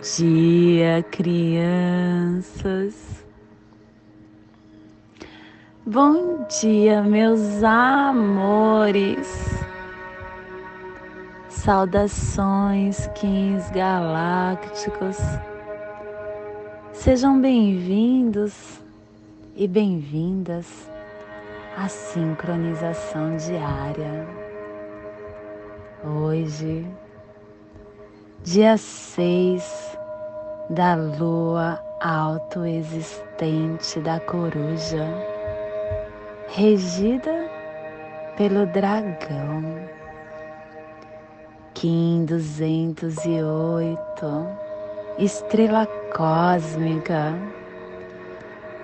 Dia, crianças. Bom dia, meus amores. Saudações, Kings Galácticos. Sejam bem-vindos e bem-vindas à sincronização diária. Hoje, dia 6 da lua autoexistente da coruja, regida pelo dragão. Kim 208, estrela cósmica,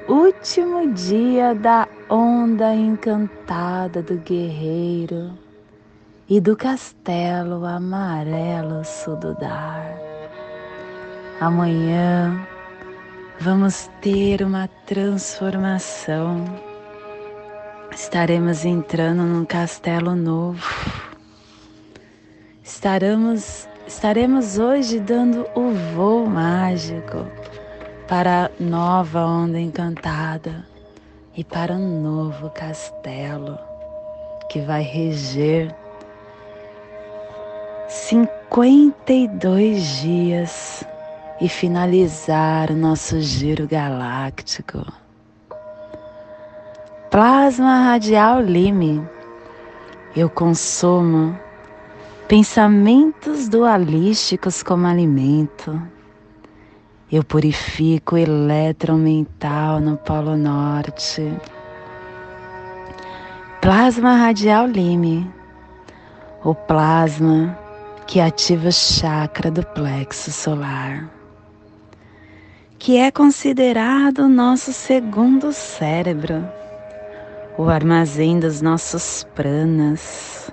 último dia da onda encantada do guerreiro e do castelo amarelo sududar. Amanhã vamos ter uma transformação. Estaremos entrando num castelo novo. Estaremos, estaremos hoje dando o voo mágico para a nova onda encantada e para um novo castelo que vai reger 52 dias e finalizar o nosso giro galáctico. Plasma radial Lime. Eu consumo pensamentos dualísticos como alimento. Eu purifico o elétron mental no Polo Norte. Plasma radial Lime. O plasma que ativa o chakra do plexo solar, que é considerado nosso segundo cérebro, o armazém dos nossos pranas,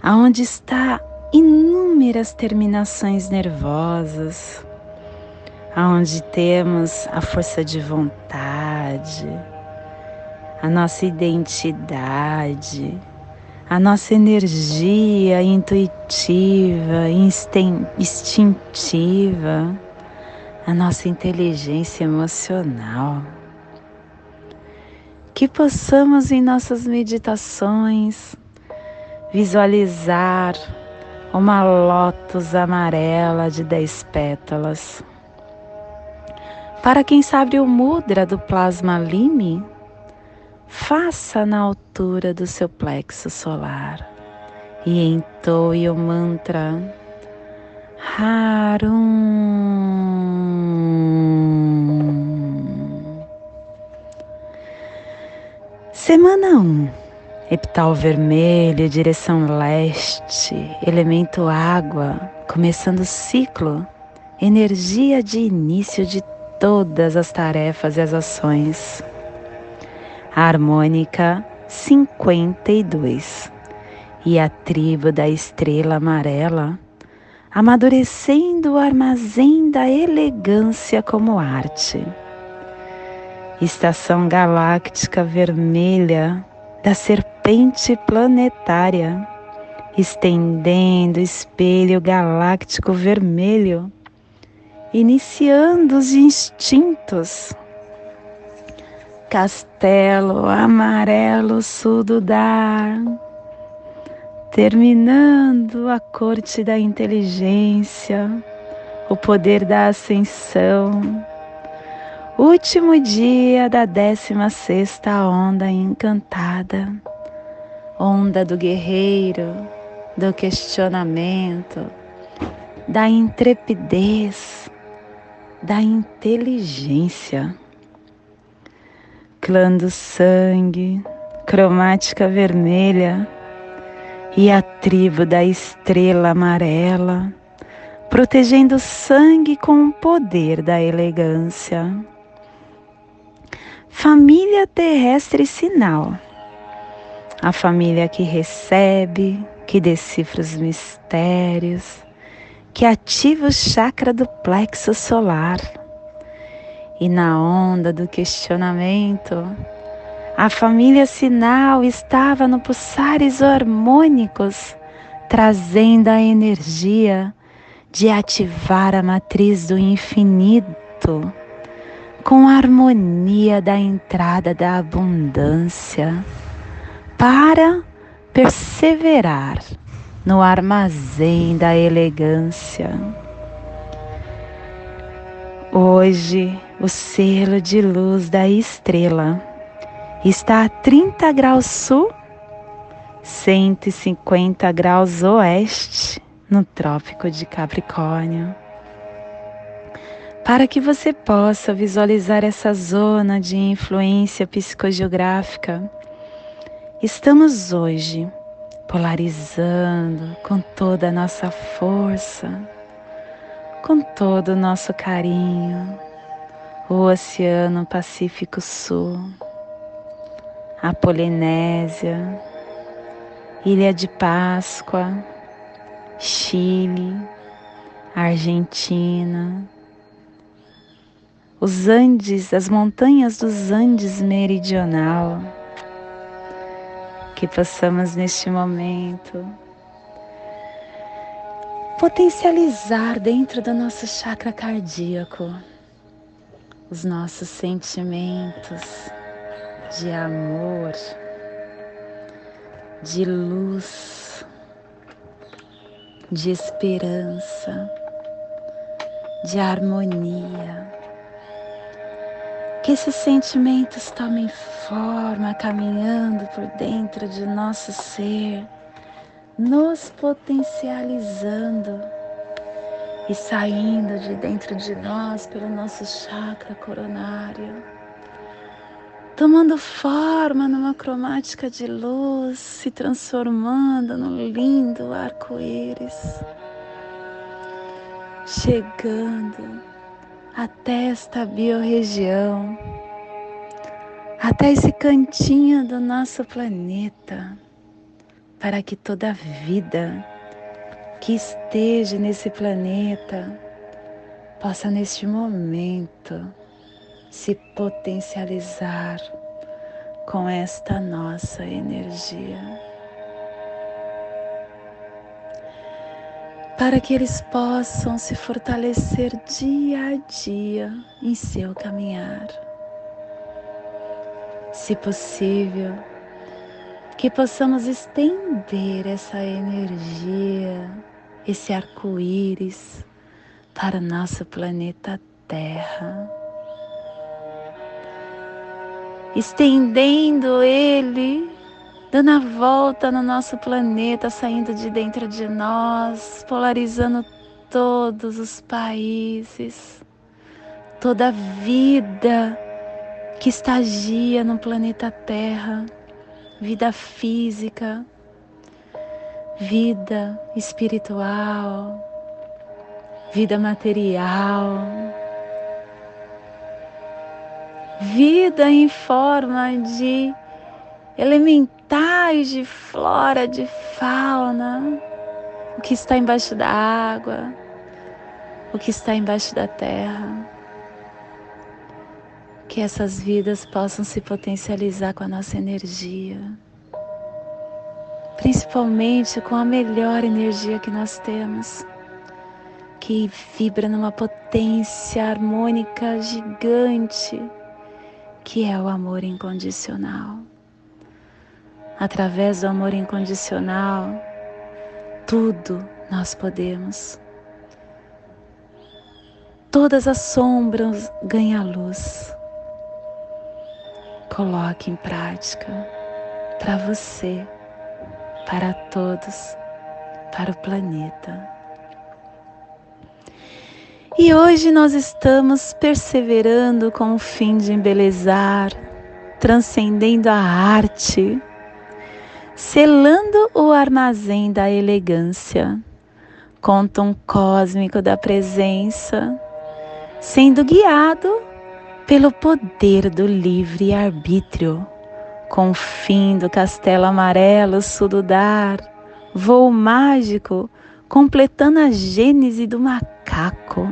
aonde está inúmeras terminações nervosas, aonde temos a força de vontade, a nossa identidade, a nossa energia intuitiva, instintiva, a nossa inteligência emocional. Que possamos em nossas meditações visualizar uma lótus amarela de dez pétalas. Para quem sabe o mudra do plasma lime, faça na altura do seu plexo solar e entoie o mantra Harum. Semana 1. Um, epital vermelho, direção leste, elemento água, começando o ciclo, energia de início de todas as tarefas e as ações harmônica 52 e a tribo da estrela amarela, amadurecendo o armazém da elegância como arte. Estação galáctica vermelha da serpente planetária, estendendo espelho galáctico vermelho, iniciando os instintos. Castelo amarelo sududar, terminando a corte da inteligência, o poder da ascensão, último dia da décima sexta onda encantada, onda do guerreiro, do questionamento, da intrepidez, da inteligência clã do sangue, cromática vermelha e a tribo da estrela amarela, protegendo o sangue com o poder da elegância. Família terrestre sinal. A família que recebe, que decifra os mistérios, que ativa o chakra do plexo solar e na onda do questionamento, a família sinal estava no pulsares harmônicos, trazendo a energia de ativar a matriz do infinito com a harmonia da entrada da abundância para perseverar no armazém da elegância. Hoje, o selo de luz da estrela está a 30 graus sul, 150 graus oeste, no Trópico de Capricórnio. Para que você possa visualizar essa zona de influência psicogeográfica, estamos hoje polarizando com toda a nossa força, com todo o nosso carinho, o Oceano Pacífico Sul, a Polinésia, Ilha de Páscoa, Chile, Argentina, os Andes, as montanhas dos Andes meridional, que possamos neste momento potencializar dentro do nosso chakra cardíaco os nossos sentimentos de amor, de luz, de esperança, de harmonia. Que esses sentimentos tomem forma caminhando por dentro de nosso ser, nos potencializando e saindo de dentro de nós pelo nosso chakra coronário, tomando forma numa cromática de luz, se transformando num lindo arco-íris, chegando até esta biorregião, até esse cantinho do nosso planeta, para que toda vida que esteja nesse planeta possa neste momento se potencializar com esta nossa energia. Para que eles possam se fortalecer dia a dia em seu caminhar. Se possível, que possamos estender essa energia, esse arco-íris para nosso planeta Terra. Estendendo ele, dando a volta no nosso planeta, saindo de dentro de nós, polarizando todos os países, toda a vida que estagia no planeta Terra. Vida física, vida espiritual, vida material, vida em forma de elementais de flora, de fauna, o que está embaixo da água, o que está embaixo da terra. Que essas vidas possam se potencializar com a nossa energia, principalmente com a melhor energia que nós temos, que vibra numa potência harmônica gigante, que é o amor incondicional. Através do amor incondicional, tudo nós podemos. Todas as sombras ganham luz coloque em prática para você, para todos, para o planeta. E hoje nós estamos perseverando com o fim de embelezar, transcendendo a arte, selando o armazém da elegância, com tom cósmico da presença, sendo guiado pelo poder do livre arbítrio, com o fim do castelo amarelo sududar, voo mágico, completando a gênese do macaco.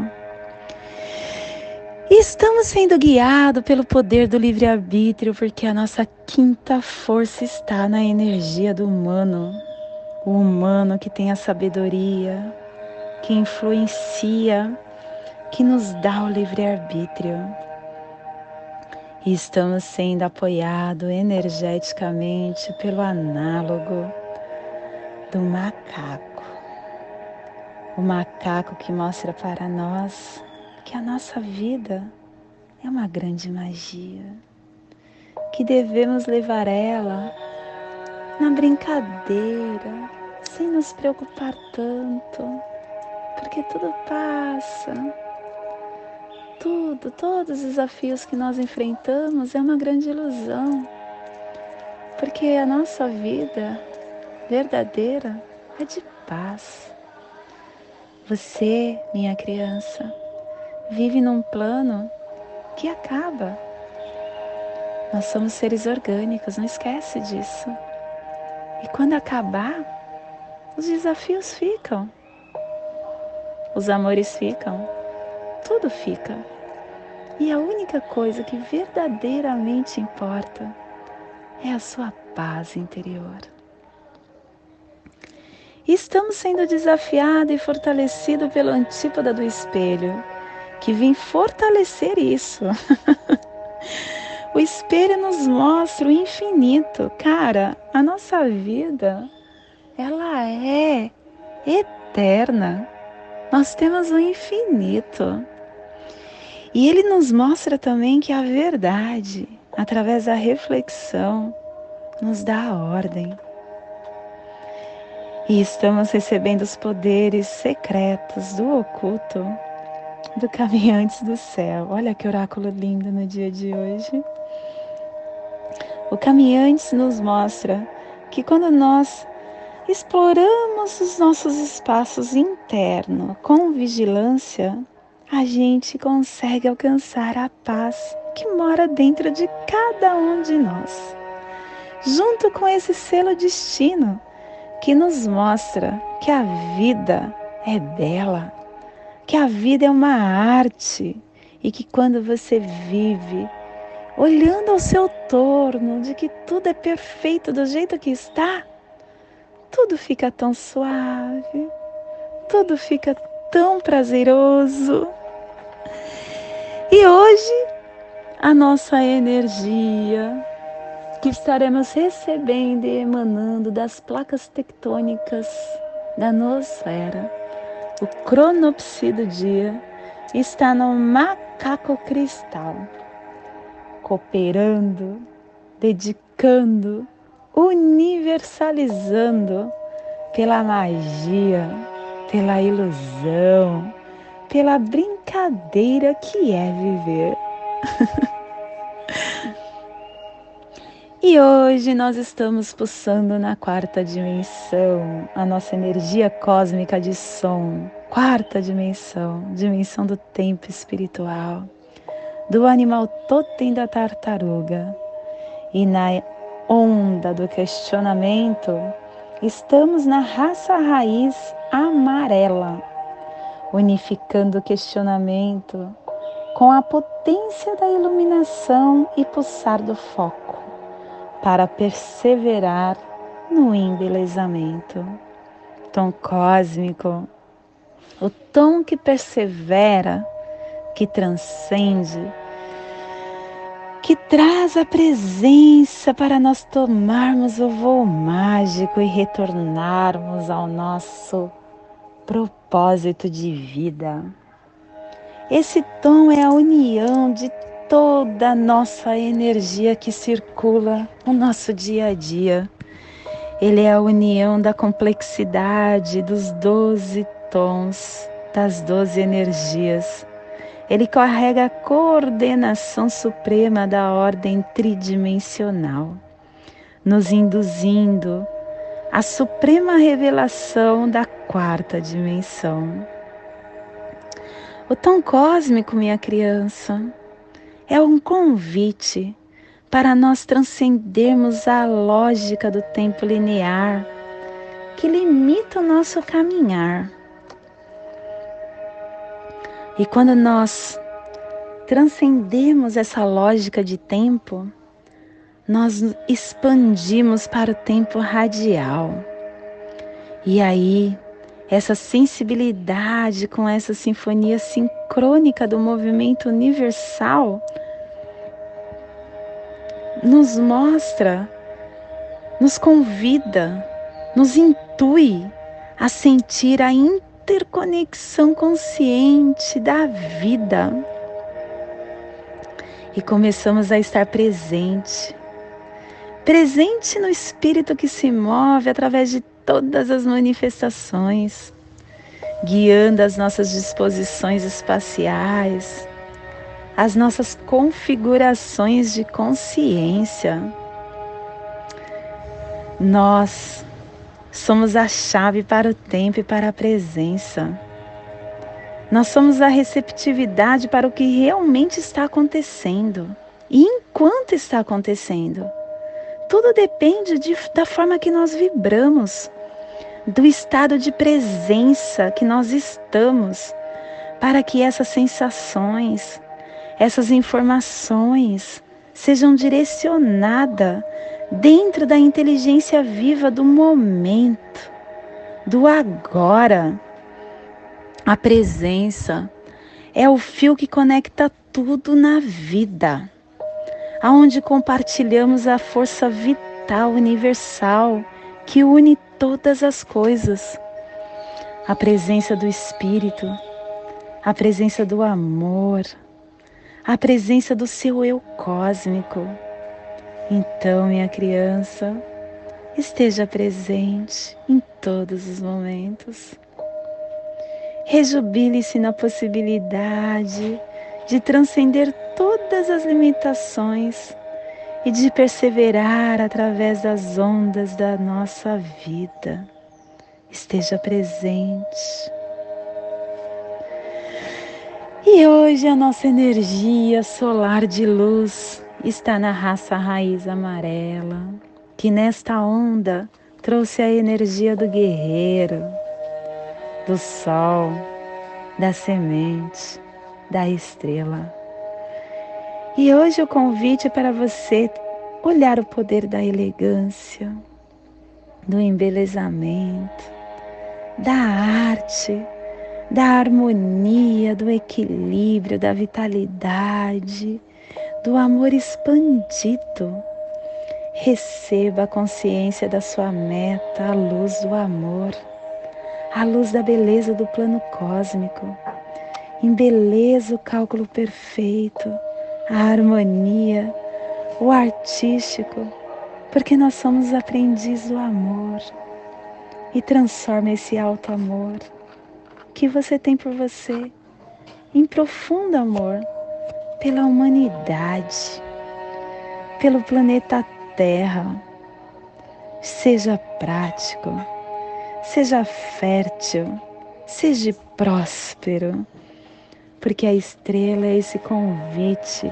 E estamos sendo guiados pelo poder do livre-arbítrio, porque a nossa quinta força está na energia do humano. O humano que tem a sabedoria, que influencia, que nos dá o livre-arbítrio. E estamos sendo apoiados energeticamente pelo análogo do macaco. O macaco que mostra para nós que a nossa vida é uma grande magia, que devemos levar ela na brincadeira, sem nos preocupar tanto, porque tudo passa. Tudo, todos os desafios que nós enfrentamos é uma grande ilusão, porque a nossa vida verdadeira é de paz. Você, minha criança, vive num plano que acaba. Nós somos seres orgânicos, não esquece disso. E quando acabar, os desafios ficam, os amores ficam, tudo fica. E a única coisa que verdadeiramente importa é a sua paz interior. Estamos sendo desafiados e fortalecidos pelo antípoda do espelho, que vem fortalecer isso. O espelho nos mostra o infinito. Cara, a nossa vida, ela é eterna. Nós temos o infinito. E ele nos mostra também que a verdade, através da reflexão, nos dá a ordem. E estamos recebendo os poderes secretos do oculto do Caminhantes do Céu. Olha que oráculo lindo no dia de hoje. O Caminhantes nos mostra que quando nós exploramos os nossos espaços internos com vigilância, a gente consegue alcançar a paz que mora dentro de cada um de nós. Junto com esse selo destino que nos mostra que a vida é bela, que a vida é uma arte e que quando você vive olhando ao seu torno, de que tudo é perfeito do jeito que está, tudo fica tão suave, tudo fica tão prazeroso. E hoje, a nossa energia que estaremos recebendo e emanando das placas tectônicas da nosfera, o cronopsi do dia, está no macaco cristal cooperando, dedicando, universalizando pela magia, pela ilusão, pela brincadeira que é viver. e hoje nós estamos pulsando na quarta dimensão, a nossa energia cósmica de som, quarta dimensão, dimensão do tempo espiritual do animal totem da tartaruga. E na onda do questionamento, estamos na raça raiz amarela, unificando o questionamento com a potência da iluminação e pulsar do foco, para perseverar no embelezamento. Tom cósmico, o tom que persevera que transcende, que traz a presença para nós tomarmos o voo mágico e retornarmos ao nosso propósito de vida. Esse tom é a união de toda a nossa energia que circula no nosso dia a dia. Ele é a união da complexidade dos doze tons, das doze energias ele carrega a coordenação suprema da ordem tridimensional, nos induzindo à suprema revelação da quarta dimensão. O tom cósmico, minha criança, é um convite para nós transcendermos a lógica do tempo linear que limita o nosso caminhar e quando nós transcendemos essa lógica de tempo, nós expandimos para o tempo radial. E aí essa sensibilidade com essa sinfonia sincrônica do movimento universal, nos mostra, nos convida, nos intui a sentir a interconexão consciente da vida. E começamos a estar presente, presente no espírito que se move através de todas as manifestações, guiando as nossas disposições espaciais, as nossas configurações de consciência. Nós somos a chave para o tempo e para a presença. Nós somos a receptividade para o que realmente está acontecendo e enquanto está acontecendo. Tudo depende de, da forma que nós vibramos, do estado de presença que nós estamos, para que essas sensações, essas informações sejam direcionadas dentro da inteligência viva do momento, do agora. A presença é o fio que conecta tudo na vida, aonde compartilhamos a força vital universal que une todas as coisas. A presença do Espírito, a presença do amor, a presença do seu eu cósmico. Então, minha criança, esteja presente em todos os momentos. Rejubile-se na possibilidade de transcender todas as limitações e de perseverar através das ondas da nossa vida. Esteja presente. E hoje a nossa energia solar de luz está na raça raiz amarela, que nesta onda trouxe a energia do guerreiro, do sol, da semente, da estrela. E hoje o convite é para você olhar o poder da elegância, do embelezamento, da arte da harmonia, do equilíbrio, da vitalidade, do amor expandido. Receba a consciência da sua meta, a luz do amor, a luz da beleza do plano cósmico. Embeleza o cálculo perfeito, a harmonia, o artístico, porque nós somos aprendizes do amor. E transforma esse alto amor que você tem por você, em profundo amor pela humanidade, pelo planeta Terra. Seja prático, seja fértil, seja próspero, porque a estrela é esse convite,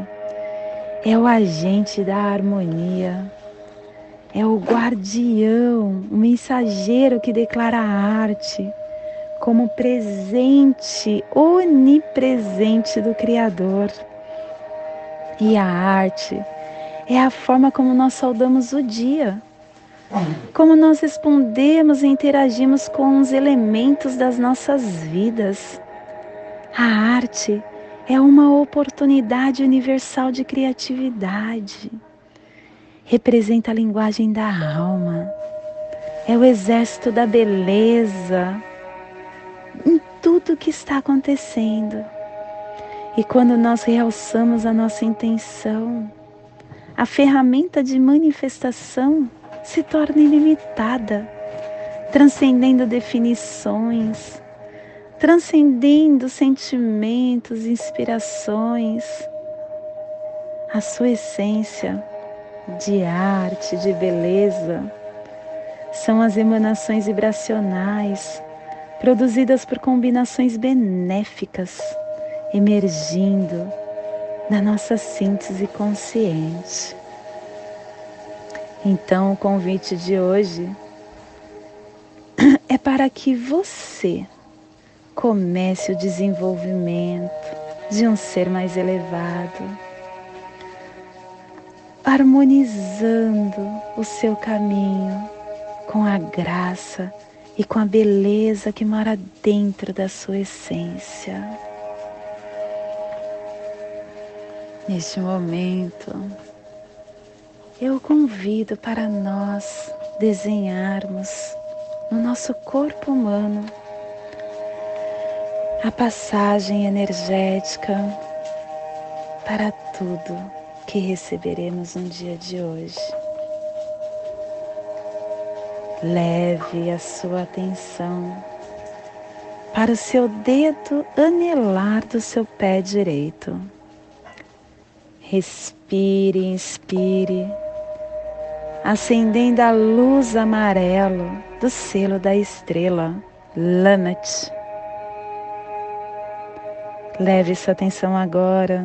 é o agente da harmonia, é o guardião, o mensageiro que declara a arte como presente onipresente do Criador. E a arte é a forma como nós saudamos o dia, como nós respondemos e interagimos com os elementos das nossas vidas. A arte é uma oportunidade universal de criatividade. Representa a linguagem da alma. É o exército da beleza, tudo que está acontecendo. E quando nós realçamos a nossa intenção, a ferramenta de manifestação se torna ilimitada, transcendendo definições, transcendendo sentimentos, inspirações. A sua essência de arte, de beleza, são as emanações vibracionais produzidas por combinações benéficas, emergindo na nossa síntese consciente. Então, o convite de hoje é para que você comece o desenvolvimento de um ser mais elevado, harmonizando o seu caminho com a graça e com a beleza que mora dentro da sua essência. Neste momento, eu convido para nós desenharmos no nosso corpo humano a passagem energética para tudo que receberemos no dia de hoje. Leve a sua atenção para o seu dedo anelar do seu pé direito. Respire, inspire, acendendo a luz amarelo do selo da estrela Lamet. Leve sua atenção agora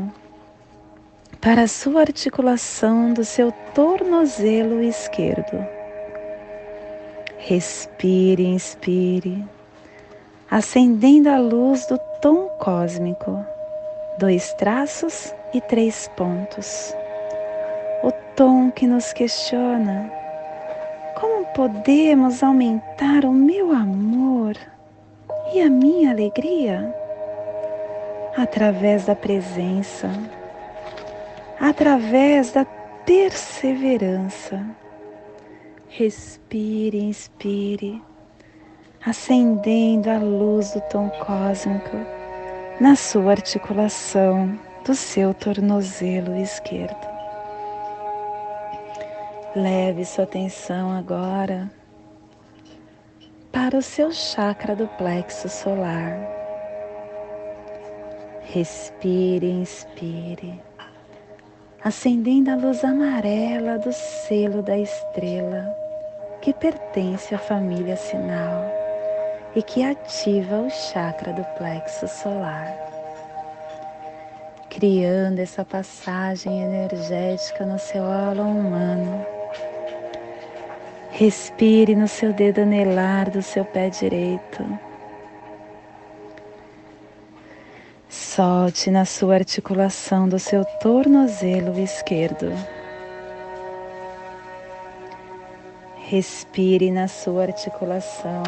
para a sua articulação do seu tornozelo esquerdo Respire, inspire, acendendo a luz do tom cósmico, dois traços e três pontos. O tom que nos questiona: como podemos aumentar o meu amor e a minha alegria? Através da presença, através da perseverança Respire, inspire, acendendo a luz do tom cósmico na sua articulação do seu tornozelo esquerdo. Leve sua atenção agora para o seu chakra do plexo solar. Respire, inspire, acendendo a luz amarela do selo da estrela que pertence à família sinal e que ativa o chakra do plexo solar, criando essa passagem energética no seu halo humano. Respire no seu dedo anelar do seu pé direito. Solte na sua articulação do seu tornozelo esquerdo. Respire na sua articulação.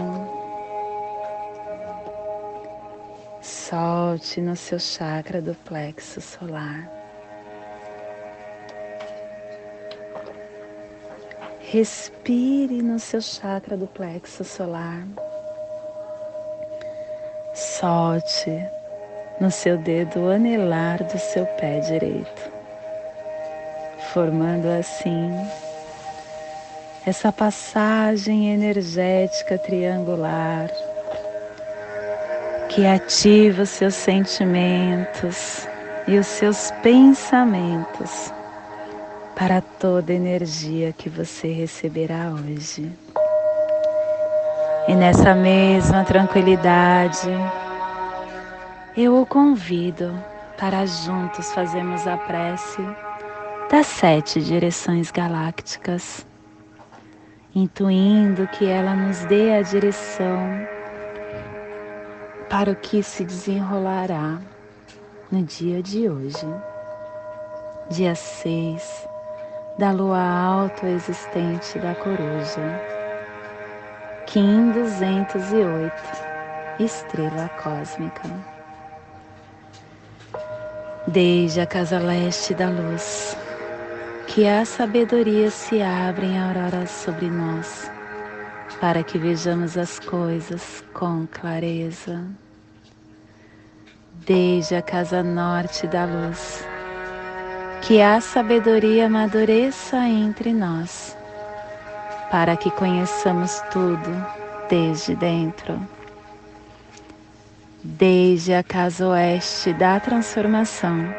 Solte no seu chakra do plexo solar. Respire no seu chakra do plexo solar. Solte no seu dedo anelar do seu pé direito, formando assim essa passagem energética triangular que ativa os seus sentimentos e os seus pensamentos para toda energia que você receberá hoje. E nessa mesma tranquilidade, eu o convido para juntos fazermos a prece das sete direções galácticas intuindo que ela nos dê a direção para o que se desenrolará no dia de hoje, dia 6 da lua autoexistente da coruja, Kim 208, estrela cósmica. Desde a casa leste da luz, que a sabedoria se abra em auroras sobre nós, para que vejamos as coisas com clareza. Desde a casa norte da luz, que a sabedoria amadureça entre nós, para que conheçamos tudo desde dentro. Desde a casa oeste da transformação,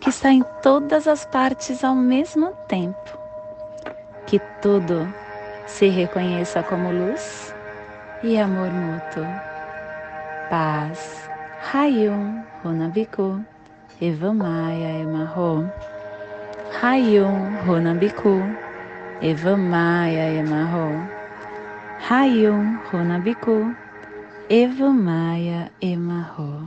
que está em todas as partes ao mesmo tempo, que tudo se reconheça como luz e amor mútuo. Paz. Hayum Runabiku Evamaya Emarro. Hayum Runabiku Evamaya Emarro. Hayum Runabiku Evamaya Emarro.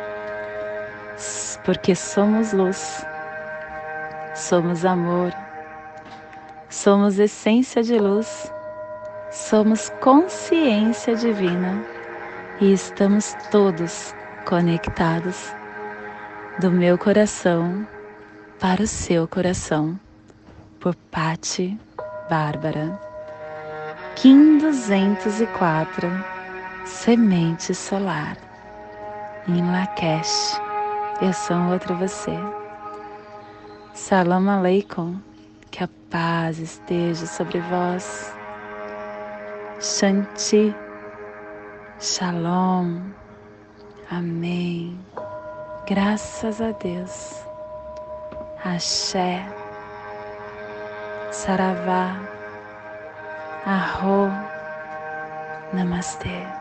porque somos luz, somos amor, somos essência de luz somos consciência divina e estamos todos conectados do meu coração para o seu coração, por Patti Bárbara. Kim 204 Semente Solar em Lakesh. Eu sou outro você. Salam Aleikum. Que a paz esteja sobre vós Shanti, Shalom, Amém. Graças a Deus. Axé, Saravá, Arro, Namastê.